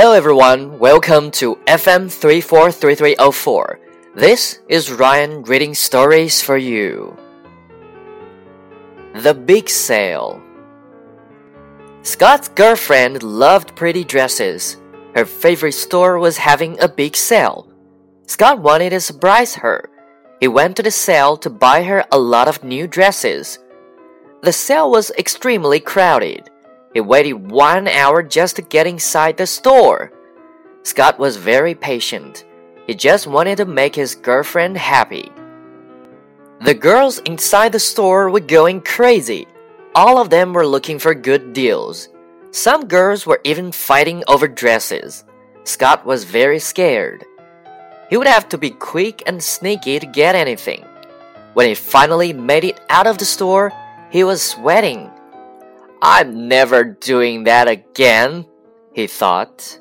Hello everyone, welcome to FM 343304. This is Ryan reading stories for you. The Big Sale Scott's girlfriend loved pretty dresses. Her favorite store was having a big sale. Scott wanted to surprise her. He went to the sale to buy her a lot of new dresses. The sale was extremely crowded. He waited one hour just to get inside the store. Scott was very patient. He just wanted to make his girlfriend happy. The girls inside the store were going crazy. All of them were looking for good deals. Some girls were even fighting over dresses. Scott was very scared. He would have to be quick and sneaky to get anything. When he finally made it out of the store, he was sweating. I'm never doing that again, he thought.